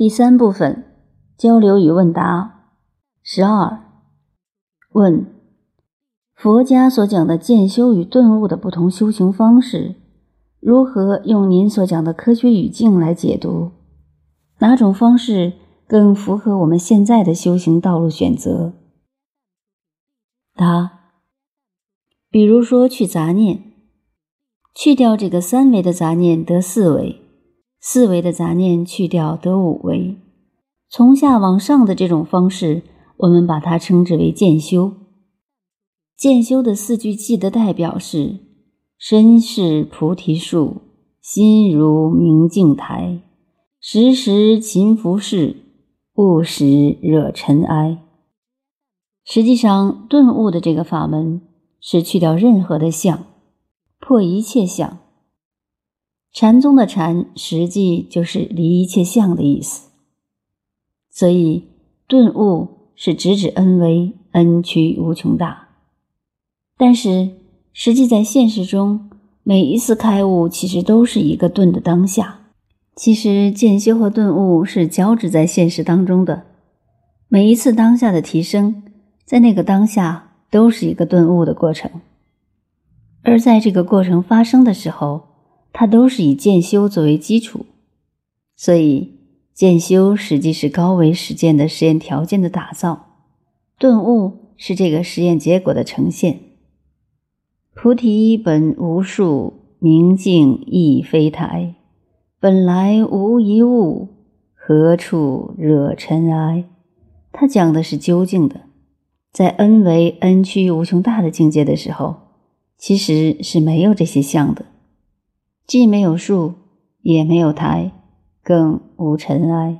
第三部分交流与问答十二问：佛家所讲的渐修与顿悟的不同修行方式，如何用您所讲的科学语境来解读？哪种方式更符合我们现在的修行道路选择？答：比如说去杂念，去掉这个三维的杂念得四维。四维的杂念去掉得五维，从下往上的这种方式，我们把它称之为渐修。渐修的四句偈的代表是：身是菩提树，心如明镜台，时时勤拂拭，勿使惹尘埃。实际上，顿悟的这个法门是去掉任何的相，破一切相。禅宗的禅，实际就是离一切相的意思。所以顿悟是直指恩威恩屈无穷大。但是实际在现实中，每一次开悟其实都是一个顿的当下。其实渐修和顿悟是交织在现实当中的。每一次当下的提升，在那个当下都是一个顿悟的过程。而在这个过程发生的时候，它都是以渐修作为基础，所以渐修实际是高维实践的实验条件的打造，顿悟是这个实验结果的呈现。菩提本无树，明镜亦非台，本来无一物，何处惹尘埃？他讲的是究竟的，在恩为恩屈无穷大的境界的时候，其实是没有这些相的。既没有树，也没有台，更无尘埃。